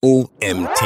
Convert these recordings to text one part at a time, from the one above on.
OMT.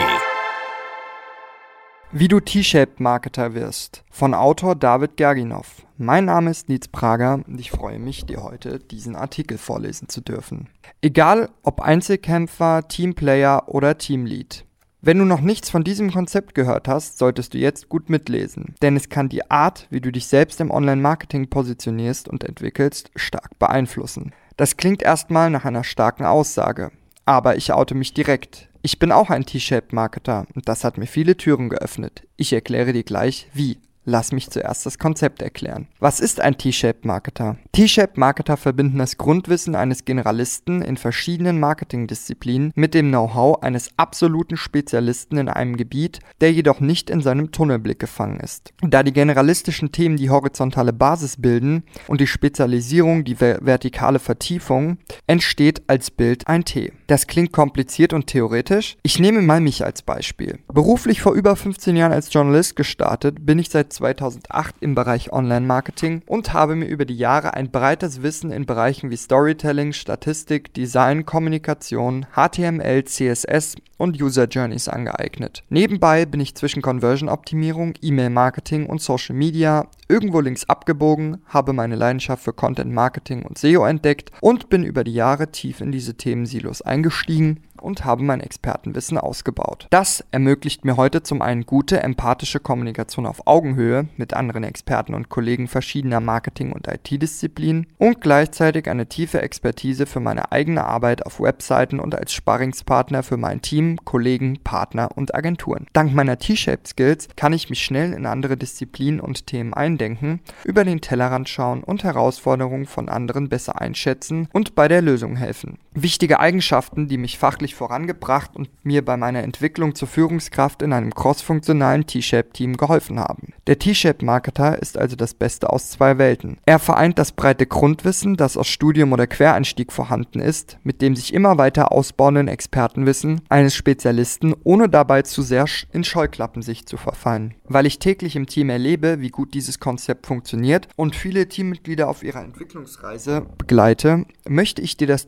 Wie du T-Shaped Marketer wirst. Von Autor David Gerginov. Mein Name ist Nils Prager und ich freue mich, dir heute diesen Artikel vorlesen zu dürfen. Egal ob Einzelkämpfer, Teamplayer oder Teamlead. Wenn du noch nichts von diesem Konzept gehört hast, solltest du jetzt gut mitlesen, denn es kann die Art, wie du dich selbst im Online-Marketing positionierst und entwickelst, stark beeinflussen. Das klingt erstmal nach einer starken Aussage, aber ich oute mich direkt. Ich bin auch ein T-Shaped-Marketer und das hat mir viele Türen geöffnet. Ich erkläre dir gleich, wie. Lass mich zuerst das Konzept erklären. Was ist ein T-Shaped-Marketer? T-Shaped-Marketer verbinden das Grundwissen eines Generalisten in verschiedenen Marketingdisziplinen mit dem Know-how eines absoluten Spezialisten in einem Gebiet, der jedoch nicht in seinem Tunnelblick gefangen ist. Da die generalistischen Themen die horizontale Basis bilden und die Spezialisierung die vertikale Vertiefung, entsteht als Bild ein T. Das klingt kompliziert und theoretisch. Ich nehme mal mich als Beispiel. Beruflich vor über 15 Jahren als Journalist gestartet, bin ich seit 2008 im Bereich Online-Marketing und habe mir über die Jahre ein breites Wissen in Bereichen wie Storytelling, Statistik, Design, Kommunikation, HTML, CSS und User Journeys angeeignet. Nebenbei bin ich zwischen Conversion-Optimierung, E-Mail-Marketing und Social Media irgendwo links abgebogen, habe meine Leidenschaft für Content Marketing und SEO entdeckt und bin über die Jahre tief in diese Themensilos eingestiegen und habe mein Expertenwissen ausgebaut. Das ermöglicht mir heute zum einen gute, empathische Kommunikation auf Augenhöhe mit anderen Experten und Kollegen verschiedener Marketing- und IT-Disziplinen und gleichzeitig eine tiefe Expertise für meine eigene Arbeit auf Webseiten und als Sparringspartner für mein Team, Kollegen, Partner und Agenturen. Dank meiner T-Shaped Skills kann ich mich schnell in andere Disziplinen und Themen eindenken, über den Tellerrand schauen und Herausforderungen von anderen besser einschätzen und bei der Lösung helfen. Wichtige Eigenschaften, die mich fachlich vorangebracht und mir bei meiner Entwicklung zur Führungskraft in einem crossfunktionalen T-Shape-Team geholfen haben. Der T-Shape-Marketer ist also das Beste aus zwei Welten. Er vereint das breite Grundwissen, das aus Studium oder Quereinstieg vorhanden ist, mit dem sich immer weiter ausbauenden Expertenwissen eines Spezialisten, ohne dabei zu sehr in Scheuklappensicht zu verfallen. Weil ich täglich im Team erlebe, wie gut dieses Konzept funktioniert und viele Teammitglieder auf ihrer Entwicklungsreise begleite, möchte ich dir das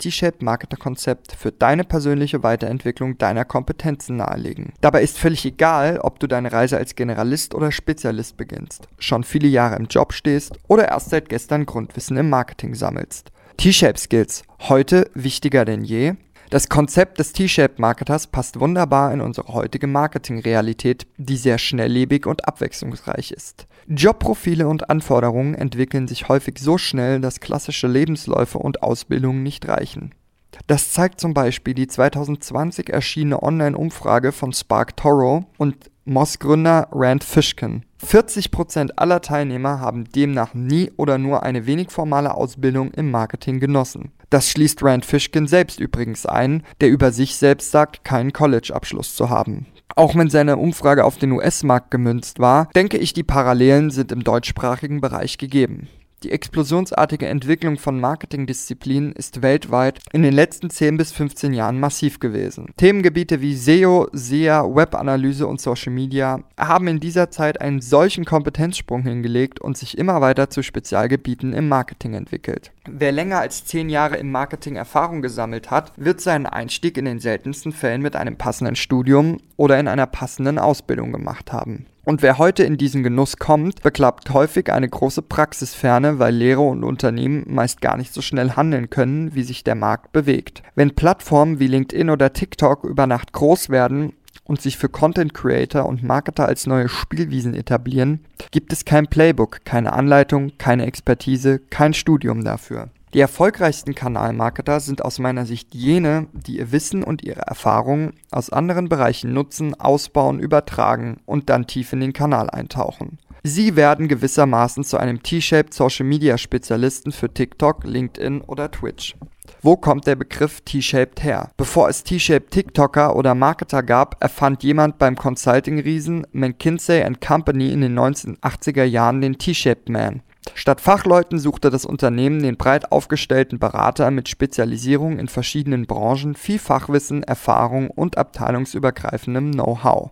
T-Shape-Marketer-Konzept für deine persönliche persönliche Weiterentwicklung deiner Kompetenzen nahelegen. Dabei ist völlig egal, ob du deine Reise als Generalist oder Spezialist beginnst, schon viele Jahre im Job stehst oder erst seit gestern Grundwissen im Marketing sammelst. T-Shape Skills, heute wichtiger denn je. Das Konzept des T-Shape-Marketers passt wunderbar in unsere heutige Marketingrealität, die sehr schnelllebig und abwechslungsreich ist. Jobprofile und Anforderungen entwickeln sich häufig so schnell, dass klassische Lebensläufe und Ausbildungen nicht reichen. Das zeigt zum Beispiel die 2020 erschienene Online-Umfrage von Spark Toro und Moss-Gründer Rand Fishkin. 40% aller Teilnehmer haben demnach nie oder nur eine wenig formale Ausbildung im Marketing genossen. Das schließt Rand Fishkin selbst übrigens ein, der über sich selbst sagt, keinen College-Abschluss zu haben. Auch wenn seine Umfrage auf den US-Markt gemünzt war, denke ich, die Parallelen sind im deutschsprachigen Bereich gegeben. Die explosionsartige Entwicklung von Marketingdisziplinen ist weltweit in den letzten 10 bis 15 Jahren massiv gewesen. Themengebiete wie SEO, SEA, Webanalyse und Social Media haben in dieser Zeit einen solchen Kompetenzsprung hingelegt und sich immer weiter zu Spezialgebieten im Marketing entwickelt. Wer länger als 10 Jahre im Marketing Erfahrung gesammelt hat, wird seinen Einstieg in den seltensten Fällen mit einem passenden Studium oder in einer passenden Ausbildung gemacht haben. Und wer heute in diesen Genuss kommt, beklappt häufig eine große Praxisferne, weil Lehre und Unternehmen meist gar nicht so schnell handeln können, wie sich der Markt bewegt. Wenn Plattformen wie LinkedIn oder TikTok über Nacht groß werden und sich für Content Creator und Marketer als neue Spielwiesen etablieren, gibt es kein Playbook, keine Anleitung, keine Expertise, kein Studium dafür. Die erfolgreichsten Kanalmarketer sind aus meiner Sicht jene, die ihr Wissen und ihre Erfahrungen aus anderen Bereichen nutzen, ausbauen, übertragen und dann tief in den Kanal eintauchen. Sie werden gewissermaßen zu einem T-shaped Social Media Spezialisten für TikTok, LinkedIn oder Twitch. Wo kommt der Begriff T-shaped her? Bevor es T-shaped TikToker oder Marketer gab, erfand jemand beim Consulting-Riesen McKinsey Company in den 1980er Jahren den T-shaped Man. Statt Fachleuten suchte das Unternehmen den breit aufgestellten Berater mit Spezialisierung in verschiedenen Branchen, viel Fachwissen, Erfahrung und abteilungsübergreifendem Know-how.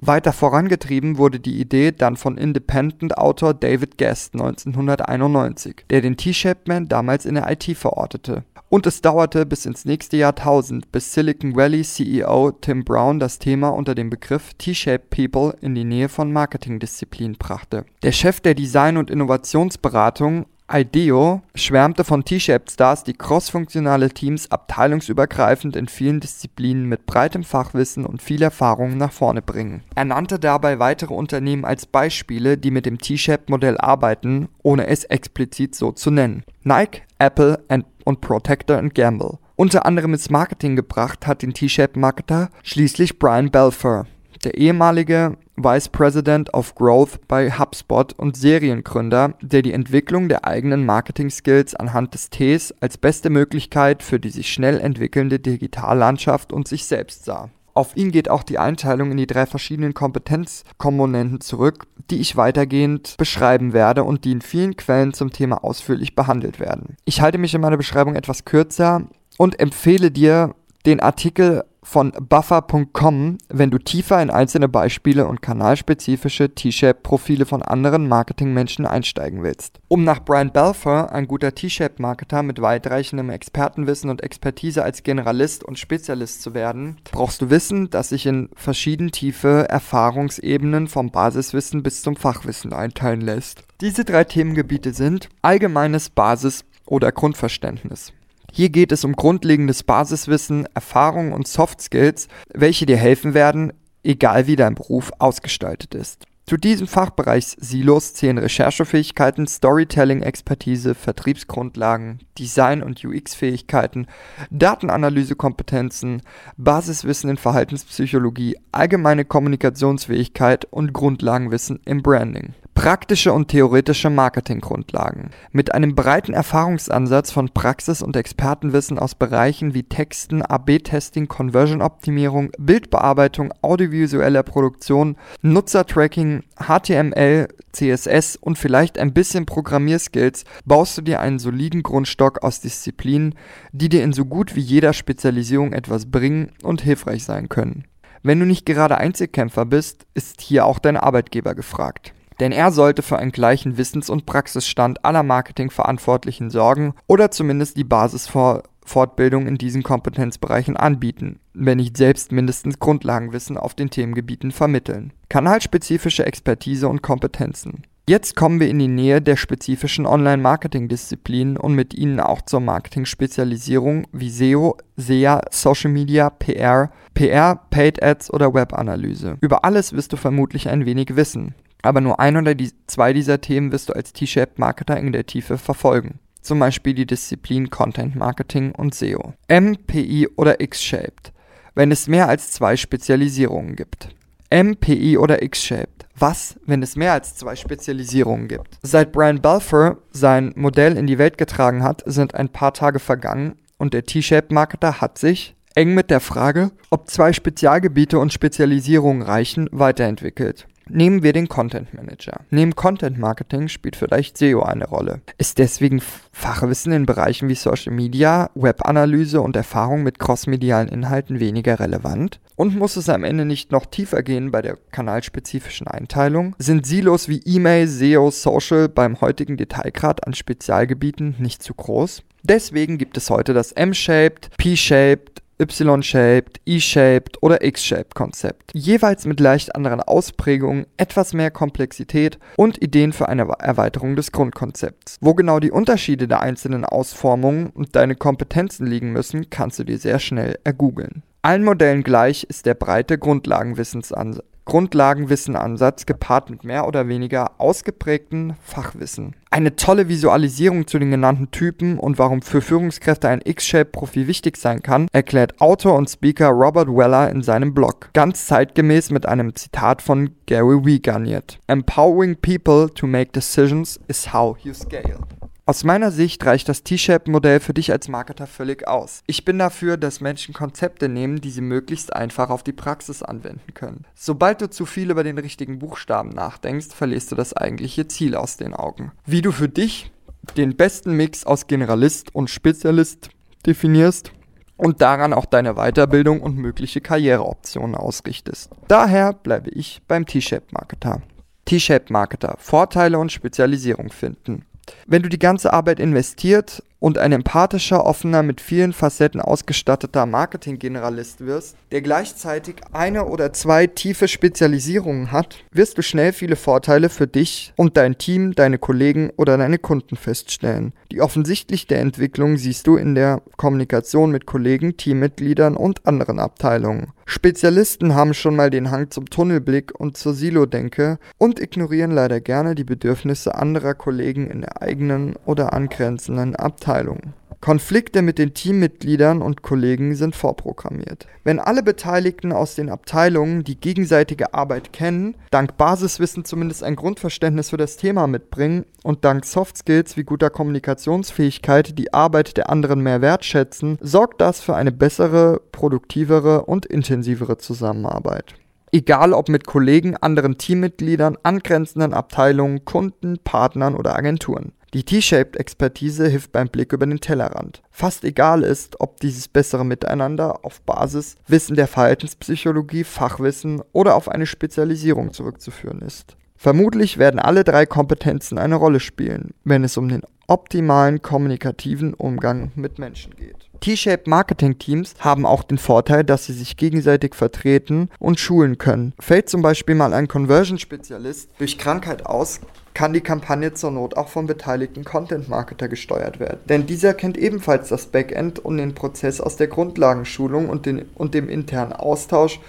Weiter vorangetrieben wurde die Idee dann von Independent-Autor David Guest 1991, der den T-Shaped Man damals in der IT verortete. Und es dauerte bis ins nächste Jahrtausend, bis Silicon Valley CEO Tim Brown das Thema unter dem Begriff T-Shaped People in die Nähe von Marketingdisziplinen brachte. Der Chef der Design- und Innovationsberatung IDEO schwärmte von T-Shaped Stars, die crossfunktionale Teams abteilungsübergreifend in vielen Disziplinen mit breitem Fachwissen und viel Erfahrung nach vorne bringen. Er nannte dabei weitere Unternehmen als Beispiele, die mit dem T-Shaped-Modell arbeiten, ohne es explizit so zu nennen. Nike, Apple und Protector Gamble. Unter anderem ins Marketing gebracht hat den T-Shaped-Marketer schließlich Brian Belfer. Der ehemalige Vice President of Growth bei HubSpot und Seriengründer, der die Entwicklung der eigenen Marketing-Skills anhand des Ts als beste Möglichkeit für die sich schnell entwickelnde Digitallandschaft und sich selbst sah. Auf ihn geht auch die Einteilung in die drei verschiedenen Kompetenzkomponenten zurück, die ich weitergehend beschreiben werde und die in vielen Quellen zum Thema ausführlich behandelt werden. Ich halte mich in meiner Beschreibung etwas kürzer und empfehle dir den Artikel von buffer.com, wenn du tiefer in einzelne Beispiele und kanalspezifische T-Shape-Profile von anderen Marketingmenschen einsteigen willst. Um nach Brian Belfer, ein guter T-Shape-Marketer mit weitreichendem Expertenwissen und Expertise als Generalist und Spezialist zu werden, brauchst du Wissen, das sich in verschieden tiefe Erfahrungsebenen vom Basiswissen bis zum Fachwissen einteilen lässt. Diese drei Themengebiete sind allgemeines Basis- oder Grundverständnis, hier geht es um grundlegendes Basiswissen, Erfahrung und Soft Skills, welche dir helfen werden, egal wie dein Beruf ausgestaltet ist. Zu diesem Fachbereich Silos zählen Recherchefähigkeiten, Storytelling-Expertise, Vertriebsgrundlagen, Design- und UX-Fähigkeiten, Datenanalysekompetenzen, Basiswissen in Verhaltenspsychologie, allgemeine Kommunikationsfähigkeit und Grundlagenwissen im Branding. Praktische und theoretische Marketinggrundlagen. Mit einem breiten Erfahrungsansatz von Praxis und Expertenwissen aus Bereichen wie Texten, AB-Testing, Conversion-Optimierung, Bildbearbeitung, audiovisueller Produktion, Nutzertracking, HTML, CSS und vielleicht ein bisschen Programmierskills baust du dir einen soliden Grundstock aus Disziplinen, die dir in so gut wie jeder Spezialisierung etwas bringen und hilfreich sein können. Wenn du nicht gerade Einzelkämpfer bist, ist hier auch dein Arbeitgeber gefragt denn er sollte für einen gleichen Wissens- und Praxisstand aller Marketingverantwortlichen sorgen oder zumindest die Basisfortbildung in diesen Kompetenzbereichen anbieten, wenn nicht selbst mindestens Grundlagenwissen auf den Themengebieten vermitteln. Kanalspezifische Expertise und Kompetenzen. Jetzt kommen wir in die Nähe der spezifischen Online-Marketing-Disziplinen und mit ihnen auch zur Marketing-Spezialisierung wie SEO, SEA, Social Media, PR, PR, Paid Ads oder Webanalyse. Über alles wirst du vermutlich ein wenig wissen aber nur ein oder die, zwei dieser Themen wirst du als T-Shaped-Marketer in der Tiefe verfolgen. Zum Beispiel die Disziplin Content Marketing und SEO. M, PI oder X-Shaped, wenn es mehr als zwei Spezialisierungen gibt. M, PI oder X-Shaped. Was, wenn es mehr als zwei Spezialisierungen gibt? Seit Brian Balfour sein Modell in die Welt getragen hat, sind ein paar Tage vergangen und der T-Shaped-Marketer hat sich, eng mit der Frage, ob zwei Spezialgebiete und Spezialisierungen reichen, weiterentwickelt. Nehmen wir den Content Manager. Neben Content Marketing spielt vielleicht SEO eine Rolle. Ist deswegen Fachwissen in Bereichen wie Social Media, Webanalyse und Erfahrung mit crossmedialen Inhalten weniger relevant? Und muss es am Ende nicht noch tiefer gehen bei der kanalspezifischen Einteilung? Sind Silos wie E-Mail, SEO, Social beim heutigen Detailgrad an Spezialgebieten nicht zu groß? Deswegen gibt es heute das M-Shaped, P-Shaped, Y-shaped, E-shaped oder X-shaped Konzept. Jeweils mit leicht anderen Ausprägungen, etwas mehr Komplexität und Ideen für eine Erweiterung des Grundkonzepts. Wo genau die Unterschiede der einzelnen Ausformungen und deine Kompetenzen liegen müssen, kannst du dir sehr schnell ergoogeln. Allen Modellen gleich ist der breite Grundlagenwissensansatz Grundlagenwissen-Ansatz gepaart mit mehr oder weniger ausgeprägtem Fachwissen. Eine tolle Visualisierung zu den genannten Typen und warum für Führungskräfte ein X-Shape-Profil wichtig sein kann, erklärt Autor und Speaker Robert Weller in seinem Blog. Ganz zeitgemäß mit einem Zitat von Gary Vee garniert. Empowering people to make decisions is how you scale. Aus meiner Sicht reicht das T-Shape-Modell für dich als Marketer völlig aus. Ich bin dafür, dass Menschen Konzepte nehmen, die sie möglichst einfach auf die Praxis anwenden können. Sobald du zu viel über den richtigen Buchstaben nachdenkst, verlierst du das eigentliche Ziel aus den Augen. Wie du für dich den besten Mix aus Generalist und Spezialist definierst und daran auch deine Weiterbildung und mögliche Karriereoptionen ausrichtest. Daher bleibe ich beim T-Shape Marketer. T-Shape Marketer, Vorteile und Spezialisierung finden. Wenn du die ganze Arbeit investiert und ein empathischer, offener, mit vielen Facetten ausgestatteter Marketing-Generalist wirst, der gleichzeitig eine oder zwei tiefe Spezialisierungen hat, wirst du schnell viele Vorteile für dich und dein Team, deine Kollegen oder deine Kunden feststellen. Die offensichtlichste Entwicklung siehst du in der Kommunikation mit Kollegen, Teammitgliedern und anderen Abteilungen. Spezialisten haben schon mal den Hang zum Tunnelblick und zur Silo-Denke und ignorieren leider gerne die Bedürfnisse anderer Kollegen in der eigenen oder angrenzenden Abteilung. Abteilungen. Konflikte mit den Teammitgliedern und Kollegen sind vorprogrammiert. Wenn alle Beteiligten aus den Abteilungen die gegenseitige Arbeit kennen, dank Basiswissen zumindest ein Grundverständnis für das Thema mitbringen und dank Soft Skills wie guter Kommunikationsfähigkeit die Arbeit der anderen mehr wertschätzen, sorgt das für eine bessere, produktivere und intensivere Zusammenarbeit. Egal ob mit Kollegen, anderen Teammitgliedern, angrenzenden Abteilungen, Kunden, Partnern oder Agenturen. Die T-Shaped-Expertise hilft beim Blick über den Tellerrand. Fast egal ist, ob dieses bessere Miteinander auf Basis Wissen der Verhaltenspsychologie, Fachwissen oder auf eine Spezialisierung zurückzuführen ist. Vermutlich werden alle drei Kompetenzen eine Rolle spielen, wenn es um den optimalen kommunikativen Umgang mit Menschen geht. T-Shaped Marketing Teams haben auch den Vorteil, dass sie sich gegenseitig vertreten und schulen können. Fällt zum Beispiel mal ein Conversion-Spezialist durch Krankheit aus, kann die Kampagne zur Not auch vom beteiligten Content-Marketer gesteuert werden. Denn dieser kennt ebenfalls das Backend und den Prozess aus der Grundlagenschulung und, den, und dem internen Austausch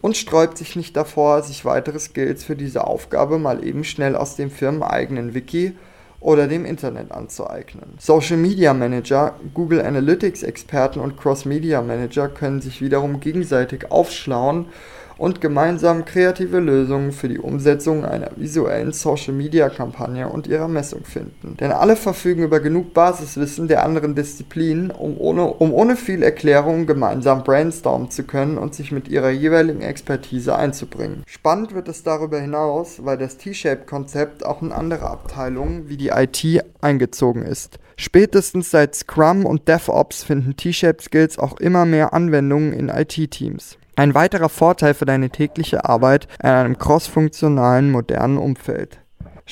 und sträubt sich nicht davor, sich weitere Skills für diese Aufgabe mal eben schnell aus dem firmeneigenen Wiki oder dem Internet anzueignen. Social Media Manager, Google Analytics Experten und Cross Media Manager können sich wiederum gegenseitig aufschlauen und gemeinsam kreative Lösungen für die Umsetzung einer visuellen Social-Media-Kampagne und ihrer Messung finden. Denn alle verfügen über genug Basiswissen der anderen Disziplinen, um ohne, um ohne viel Erklärung gemeinsam brainstormen zu können und sich mit ihrer jeweiligen Expertise einzubringen. Spannend wird es darüber hinaus, weil das T-Shape-Konzept auch in andere Abteilungen wie die IT eingezogen ist. Spätestens seit Scrum und DevOps finden T-Shape-Skills auch immer mehr Anwendungen in IT-Teams. Ein weiterer Vorteil für deine tägliche Arbeit in einem crossfunktionalen, modernen Umfeld.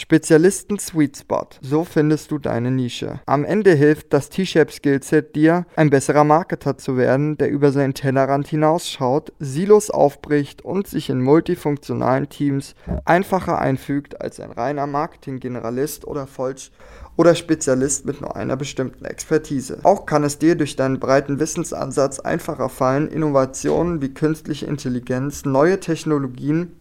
Spezialisten Sweet Spot. So findest du deine Nische. Am Ende hilft das T-Shape Skillset dir, ein besserer Marketer zu werden, der über seinen Tellerrand hinausschaut, Silos aufbricht und sich in multifunktionalen Teams einfacher einfügt als ein reiner Marketing-Generalist oder Vollsch oder Spezialist mit nur einer bestimmten Expertise. Auch kann es dir durch deinen breiten Wissensansatz einfacher fallen, Innovationen wie künstliche Intelligenz, neue Technologien,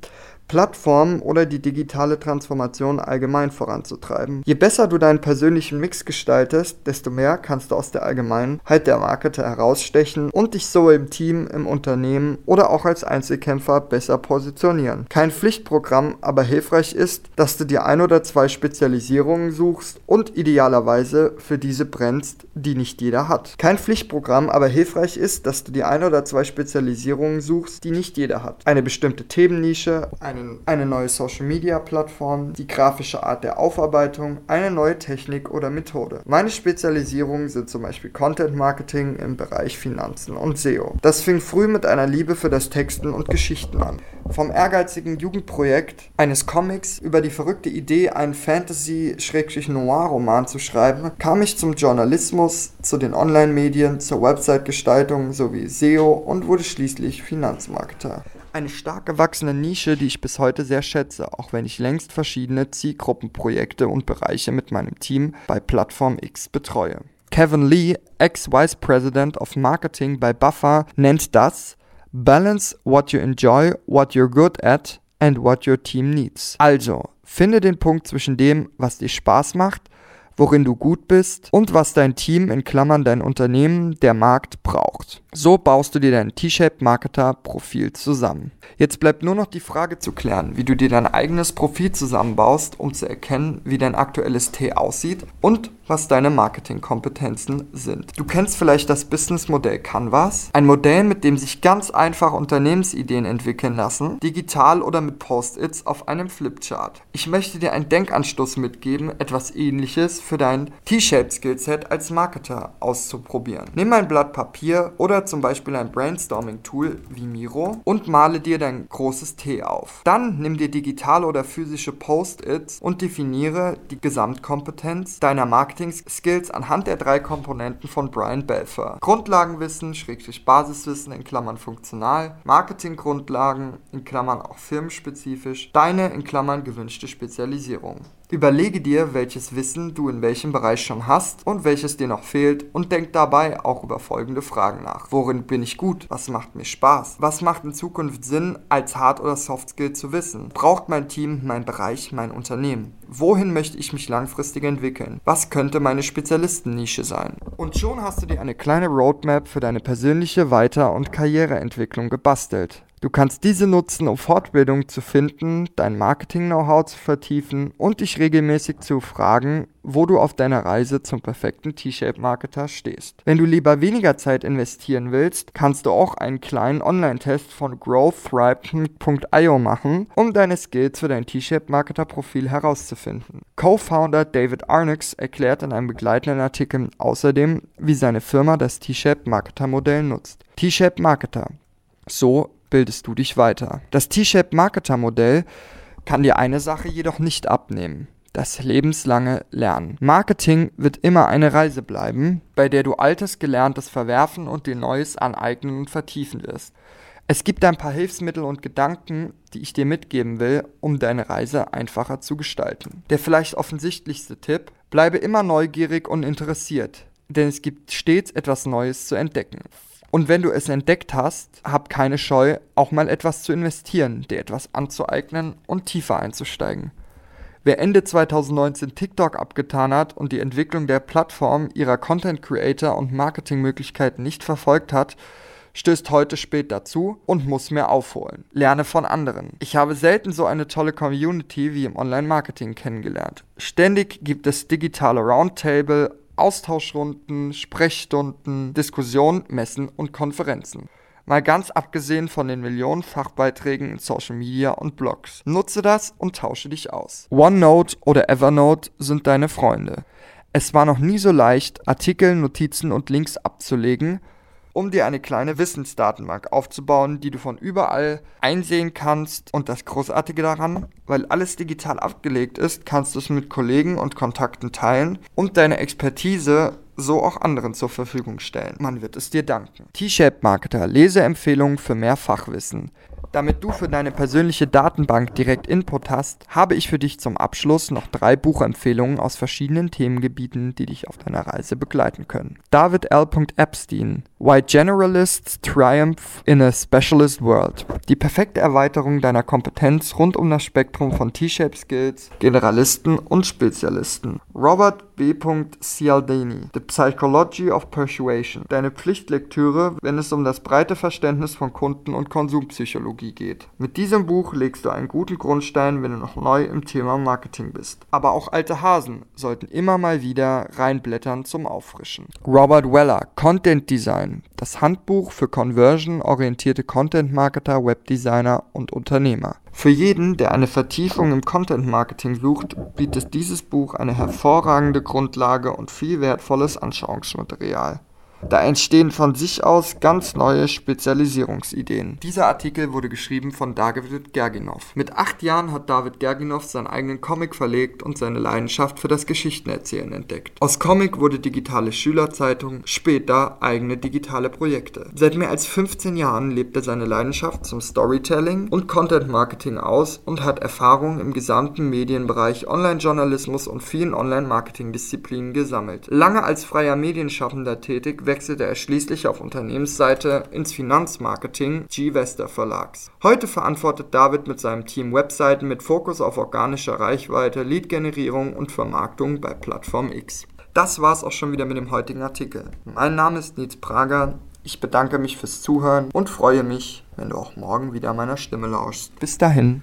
Plattformen oder die digitale Transformation allgemein voranzutreiben. Je besser du deinen persönlichen Mix gestaltest, desto mehr kannst du aus der Allgemeinheit der Marketer herausstechen und dich so im Team, im Unternehmen oder auch als Einzelkämpfer besser positionieren. Kein Pflichtprogramm, aber hilfreich ist, dass du dir ein oder zwei Spezialisierungen suchst und idealerweise für diese brennst, die nicht jeder hat. Kein Pflichtprogramm, aber hilfreich ist, dass du dir ein oder zwei Spezialisierungen suchst, die nicht jeder hat. Eine bestimmte Themennische, eine einen, eine neue Social-Media-Plattform, die grafische Art der Aufarbeitung, eine neue Technik oder Methode. Meine Spezialisierungen sind zum Beispiel Content Marketing im Bereich Finanzen und SEO. Das fing früh mit einer Liebe für das Texten und Geschichten an. Vom ehrgeizigen Jugendprojekt eines Comics über die verrückte Idee, einen Fantasy-Noir-Roman zu schreiben, kam ich zum Journalismus, zu den Online-Medien, zur Website-Gestaltung sowie SEO und wurde schließlich Finanzmarketer. Eine stark gewachsene Nische, die ich bis heute sehr schätze, auch wenn ich längst verschiedene Zielgruppenprojekte und Bereiche mit meinem Team bei Plattform X betreue. Kevin Lee, Ex-Vice President of Marketing bei Buffer, nennt das Balance what you enjoy, what you're good at and what your team needs. Also, finde den Punkt zwischen dem, was dir Spaß macht worin du gut bist und was dein Team in Klammern dein Unternehmen, der Markt braucht. So baust du dir dein T-Shape Marketer Profil zusammen. Jetzt bleibt nur noch die Frage zu klären, wie du dir dein eigenes Profil zusammenbaust, um zu erkennen, wie dein aktuelles T aussieht und was deine Marketingkompetenzen sind. Du kennst vielleicht das Businessmodell Canvas, ein Modell, mit dem sich ganz einfach Unternehmensideen entwickeln lassen, digital oder mit Post-its auf einem Flipchart. Ich möchte dir einen Denkanstoß mitgeben, etwas ähnliches für dein T-Shaped Skillset als Marketer auszuprobieren. Nimm ein Blatt Papier oder zum Beispiel ein Brainstorming-Tool wie Miro und male dir dein großes T auf. Dann nimm dir digitale oder physische Post-its und definiere die Gesamtkompetenz deiner Marketing-Skills anhand der drei Komponenten von Brian Belfer. Grundlagenwissen, Schrägstrich Basiswissen in Klammern funktional, Marketinggrundlagen in Klammern auch firmenspezifisch, deine in Klammern gewünschte Spezialisierung. Überlege dir, welches Wissen du in welchem Bereich schon hast und welches dir noch fehlt und denk dabei auch über folgende Fragen nach. Worin bin ich gut? Was macht mir Spaß? Was macht in Zukunft Sinn, als Hard- oder Soft-Skill zu wissen? Braucht mein Team, mein Bereich, mein Unternehmen? Wohin möchte ich mich langfristig entwickeln? Was könnte meine Spezialistennische sein? Und schon hast du dir eine kleine Roadmap für deine persönliche Weiter- und Karriereentwicklung gebastelt. Du kannst diese nutzen, um Fortbildung zu finden, dein Marketing-Know-how zu vertiefen und dich regelmäßig zu fragen, wo du auf deiner Reise zum perfekten T-Shape-Marketer stehst. Wenn du lieber weniger Zeit investieren willst, kannst du auch einen kleinen Online-Test von growthripe.io machen, um deine Skills für dein T-Shape-Marketer-Profil herauszufinden. Co-Founder David Arnix erklärt in einem begleitenden Artikel außerdem, wie seine Firma das T-Shape-Marketer-Modell nutzt. T-Shape-Marketer. So bildest du dich weiter. Das T-Shape-Marketer-Modell kann dir eine Sache jedoch nicht abnehmen. Das lebenslange Lernen. Marketing wird immer eine Reise bleiben, bei der du altes Gelerntes verwerfen und dir Neues aneignen und vertiefen wirst. Es gibt ein paar Hilfsmittel und Gedanken, die ich dir mitgeben will, um deine Reise einfacher zu gestalten. Der vielleicht offensichtlichste Tipp, bleibe immer neugierig und interessiert, denn es gibt stets etwas Neues zu entdecken. Und wenn du es entdeckt hast, hab keine Scheu, auch mal etwas zu investieren, dir etwas anzueignen und tiefer einzusteigen. Wer Ende 2019 TikTok abgetan hat und die Entwicklung der Plattform ihrer Content Creator und Marketingmöglichkeiten nicht verfolgt hat, stößt heute spät dazu und muss mehr aufholen. Lerne von anderen. Ich habe selten so eine tolle Community wie im Online-Marketing kennengelernt. Ständig gibt es digitale Roundtable, Austauschrunden, Sprechstunden, Diskussionen, Messen und Konferenzen. Mal ganz abgesehen von den Millionen Fachbeiträgen in Social Media und Blogs. Nutze das und tausche dich aus. OneNote oder Evernote sind deine Freunde. Es war noch nie so leicht, Artikel, Notizen und Links abzulegen, um dir eine kleine Wissensdatenbank aufzubauen, die du von überall einsehen kannst. Und das Großartige daran, weil alles digital abgelegt ist, kannst du es mit Kollegen und Kontakten teilen und deine Expertise so auch anderen zur Verfügung stellen. Man wird es dir danken. T-Shape Marketer, Leseempfehlungen für mehr Fachwissen. Damit du für deine persönliche Datenbank direkt Input hast, habe ich für dich zum Abschluss noch drei Buchempfehlungen aus verschiedenen Themengebieten, die dich auf deiner Reise begleiten können. David L. Epstein Why Generalists Triumph in a Specialist World. Die perfekte Erweiterung deiner Kompetenz rund um das Spektrum von T-Shape Skills, Generalisten und Spezialisten. Robert B. Cialdini The Psychology of Persuasion. Deine Pflichtlektüre, wenn es um das breite Verständnis von Kunden- und Konsumpsychologie geht. Mit diesem Buch legst du einen guten Grundstein, wenn du noch neu im Thema Marketing bist. Aber auch alte Hasen sollten immer mal wieder reinblättern zum Auffrischen. Robert Weller Content Design das Handbuch für conversion-orientierte Content-Marketer, Webdesigner und Unternehmer. Für jeden, der eine Vertiefung im Content-Marketing sucht, bietet dieses Buch eine hervorragende Grundlage und viel wertvolles Anschauungsmaterial. Da entstehen von sich aus ganz neue Spezialisierungsideen. Dieser Artikel wurde geschrieben von David Gerginov. Mit acht Jahren hat David Gerginov seinen eigenen Comic verlegt und seine Leidenschaft für das Geschichtenerzählen entdeckt. Aus Comic wurde digitale Schülerzeitung, später eigene digitale Projekte. Seit mehr als 15 Jahren lebt er seine Leidenschaft zum Storytelling und Content Marketing aus und hat Erfahrung im gesamten Medienbereich Online-Journalismus und vielen Online-Marketing-Disziplinen gesammelt. Lange als freier Medienschaffender tätig, wechselte er schließlich auf Unternehmensseite ins Finanzmarketing G. Wester Verlags. Heute verantwortet David mit seinem Team Webseiten mit Fokus auf organische Reichweite, Lead-Generierung und Vermarktung bei Plattform X. Das war's auch schon wieder mit dem heutigen Artikel. Mein Name ist Nils Prager. Ich bedanke mich fürs Zuhören und freue mich, wenn du auch morgen wieder meiner Stimme lauschst. Bis dahin.